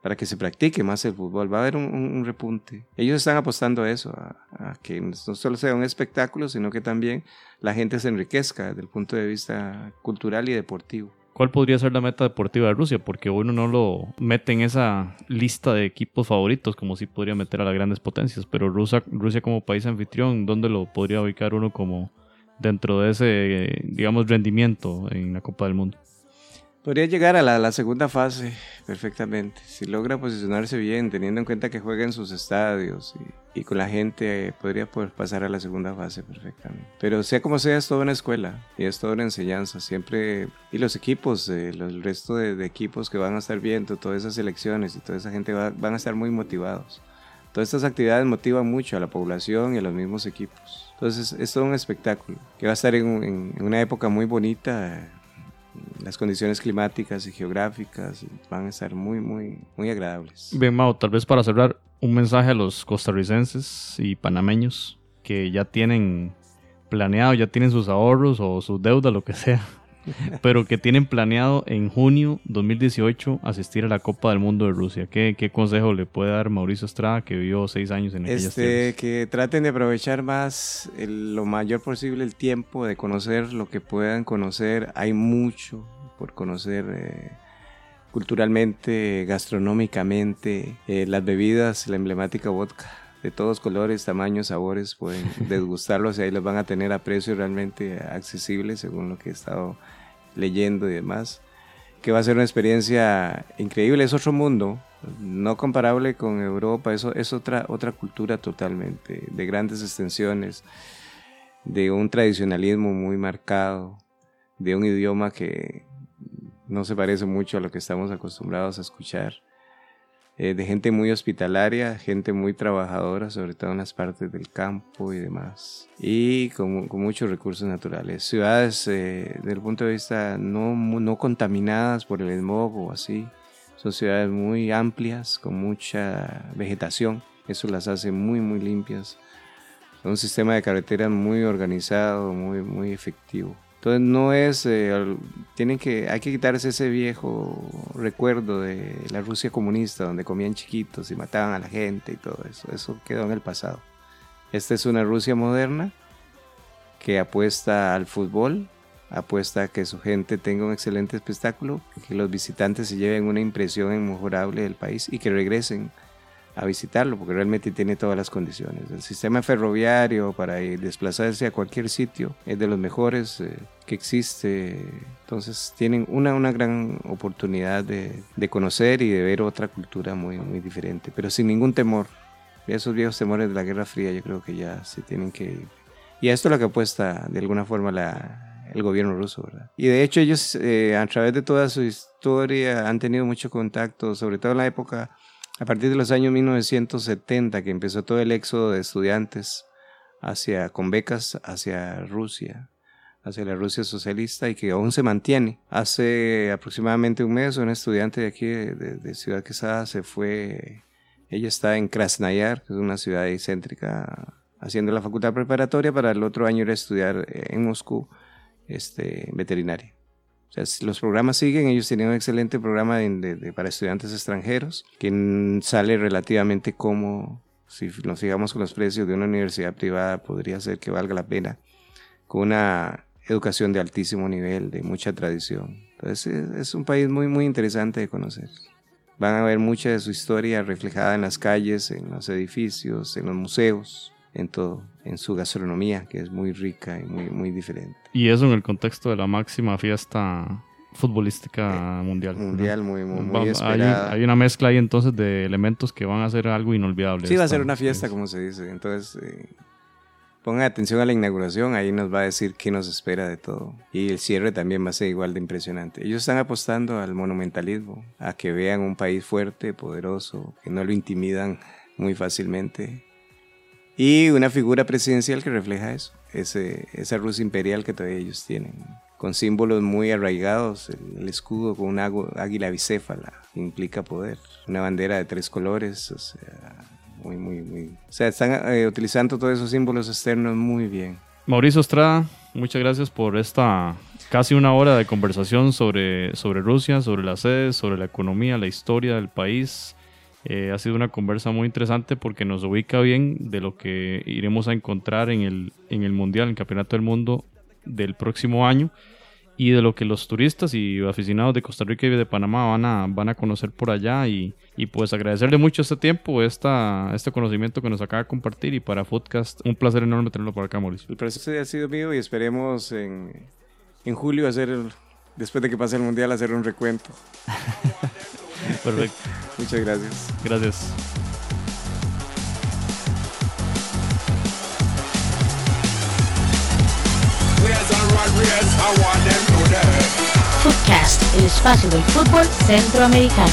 para que se practique más el fútbol. Va a haber un repunte. Ellos están apostando a eso, a, a, que no solo sea un espectáculo, sino que también la gente se enriquezca desde el punto de vista cultural y deportivo. ¿Cuál podría ser la meta deportiva de Rusia? Porque uno no lo mete en esa lista de equipos favoritos, como si podría meter a las grandes potencias. Pero Rusia, Rusia como país anfitrión, ¿dónde lo podría ubicar uno como dentro de ese, digamos, rendimiento en la Copa del Mundo? Podría llegar a la, la, segunda fase perfectamente. Si logra posicionarse bien, teniendo en cuenta que juega en sus estadios y, y, con la gente, podría poder pasar a la segunda fase perfectamente. Pero sea como sea, es toda una escuela y es toda una enseñanza. Siempre, y los equipos, eh, los, el resto de, de, equipos que van a estar viendo, todas esas elecciones y toda esa gente va, van a estar muy motivados. Todas estas actividades motivan mucho a la población y a los mismos equipos. Entonces es todo un espectáculo que va a estar en, en una época muy bonita las condiciones climáticas y geográficas van a estar muy, muy, muy agradables. Bien, Mao, tal vez para cerrar, un mensaje a los costarricenses y panameños que ya tienen planeado, ya tienen sus ahorros o sus deudas, lo que sea, <laughs> pero que tienen planeado en junio 2018 asistir a la Copa del Mundo de Rusia. ¿Qué, qué consejo le puede dar Mauricio Estrada, que vivió seis años en aquellas Este, tierras? que traten de aprovechar más el- lo mayor posible el tiempo de conocer lo que puedan conocer. Hay mucho por conocer eh, culturalmente, gastronómicamente, eh, las bebidas, la emblemática vodka. De todos colores, tamaños, sabores, pueden <laughs> desgustarlos y ahí los van a tener a precios realmente accesibles según lo que he estado leyendo y demás. Que va a ser una experiencia increíble, es otro mundo, no comparable con Europa, eso es otra, otra cultura totalmente, de grandes extensiones, de un tradicionalismo muy marcado, de un idioma que no se parece mucho a lo que estamos acostumbrados a escuchar, eh, de gente muy hospitalaria, gente muy trabajadora, sobre todo en las partes del campo y demás, y con, con muchos recursos naturales. Ciudades, eh, desde el punto de vista no, no contaminadas por el smog o así, son ciudades muy amplias, con mucha vegetación, eso las hace muy, muy limpias. Un sistema de carreteras muy organizado, muy, muy efectivo. Entonces no es, eh, tienen que, hay que quitarse ese viejo recuerdo de la Rusia comunista, donde comían chiquitos y mataban a la gente y todo eso. Eso quedó en el pasado. Esta es una Rusia moderna que apuesta al fútbol, apuesta a que su gente tenga un excelente espectáculo, que los visitantes se lleven una impresión inmejorable del país y que regresen a visitarlo, porque realmente tiene todas las condiciones. El sistema ferroviario para desplazarse a cualquier sitio es de los mejores eh, que existe. Entonces tienen una, una gran oportunidad de, de conocer y de ver otra cultura muy, muy diferente, pero sin ningún temor. Esos viejos temores de la Guerra Fría yo creo que ya se tienen que ir. Y a esto es lo que apuesta de alguna forma la, el gobierno ruso, ¿verdad? Y de hecho ellos eh, a través de toda su historia han tenido mucho contacto, sobre todo en la época a partir de los años 1970, que empezó todo el éxodo de estudiantes hacia, con becas hacia Rusia, hacia la Rusia socialista y que aún se mantiene. Hace aproximadamente un mes, una estudiante de aquí, de, Ciudad Quesada, se fue, ella está en Krasnayar, que es una ciudad ahí céntrica, haciendo la facultad preparatoria para el otro año ir a estudiar eh, en Moscú este, veterinaria. Los programas siguen, ellos tienen un excelente programa para estudiantes extranjeros que sale relativamente como, si nos fijamos con los precios de una universidad privada, podría ser que valga la pena, con una educación de altísimo nivel, de mucha tradición. Entonces es, es un país muy, muy interesante de conocer. Van a ver mucha de su historia reflejada en las calles, en los edificios, en los museos, en todo, en su gastronomía, que es muy rica y muy, muy diferente. Y eso en el contexto de la máxima fiesta futbolística mundial. ¿verdad? Mundial, muy, muy, muy Va- hay, esperada. hay una mezcla ahí entonces de elementos que van a ser algo inolvidable. Sí, va a esta- ser una fiesta, es- como se dice. Entonces, eh, pongan atención a la inauguración, ahí nos va a decir qué nos espera de todo. Y el cierre también va a ser igual de impresionante. Ellos están apostando al monumentalismo, a que vean un país fuerte, poderoso, que no lo intimidan muy fácilmente. Y una figura presidencial que refleja eso, ese, esa Rusia imperial que todavía ellos tienen, con símbolos muy arraigados, el, el escudo con un águ- águila bicéfala, que implica poder, una bandera de tres colores, o sea, muy, muy, muy... O sea, están eh, utilizando todos esos símbolos externos muy bien. Mauricio Estrada, muchas gracias por esta casi una hora de conversación sobre, sobre Rusia, sobre las sedes, sobre la economía, la historia del país. Eh, ha sido una conversa muy interesante porque nos ubica bien de lo que iremos a encontrar en el, en el Mundial, en el Campeonato del Mundo del próximo año y de lo que los turistas y aficionados de Costa Rica y de Panamá van a, van a conocer por allá y, y pues agradecerle mucho este tiempo, esta, este conocimiento que nos acaba de compartir y para Foodcast un placer enorme tenerlo por acá, Mauricio. El ya ha sido mío y esperemos en, en julio hacer, el- después de que pase el Mundial, hacer un recuento. <laughs> <laughs> Perfecto, Muchas gracias. gracias. Footcast, el espacio del fútbol centroamericano.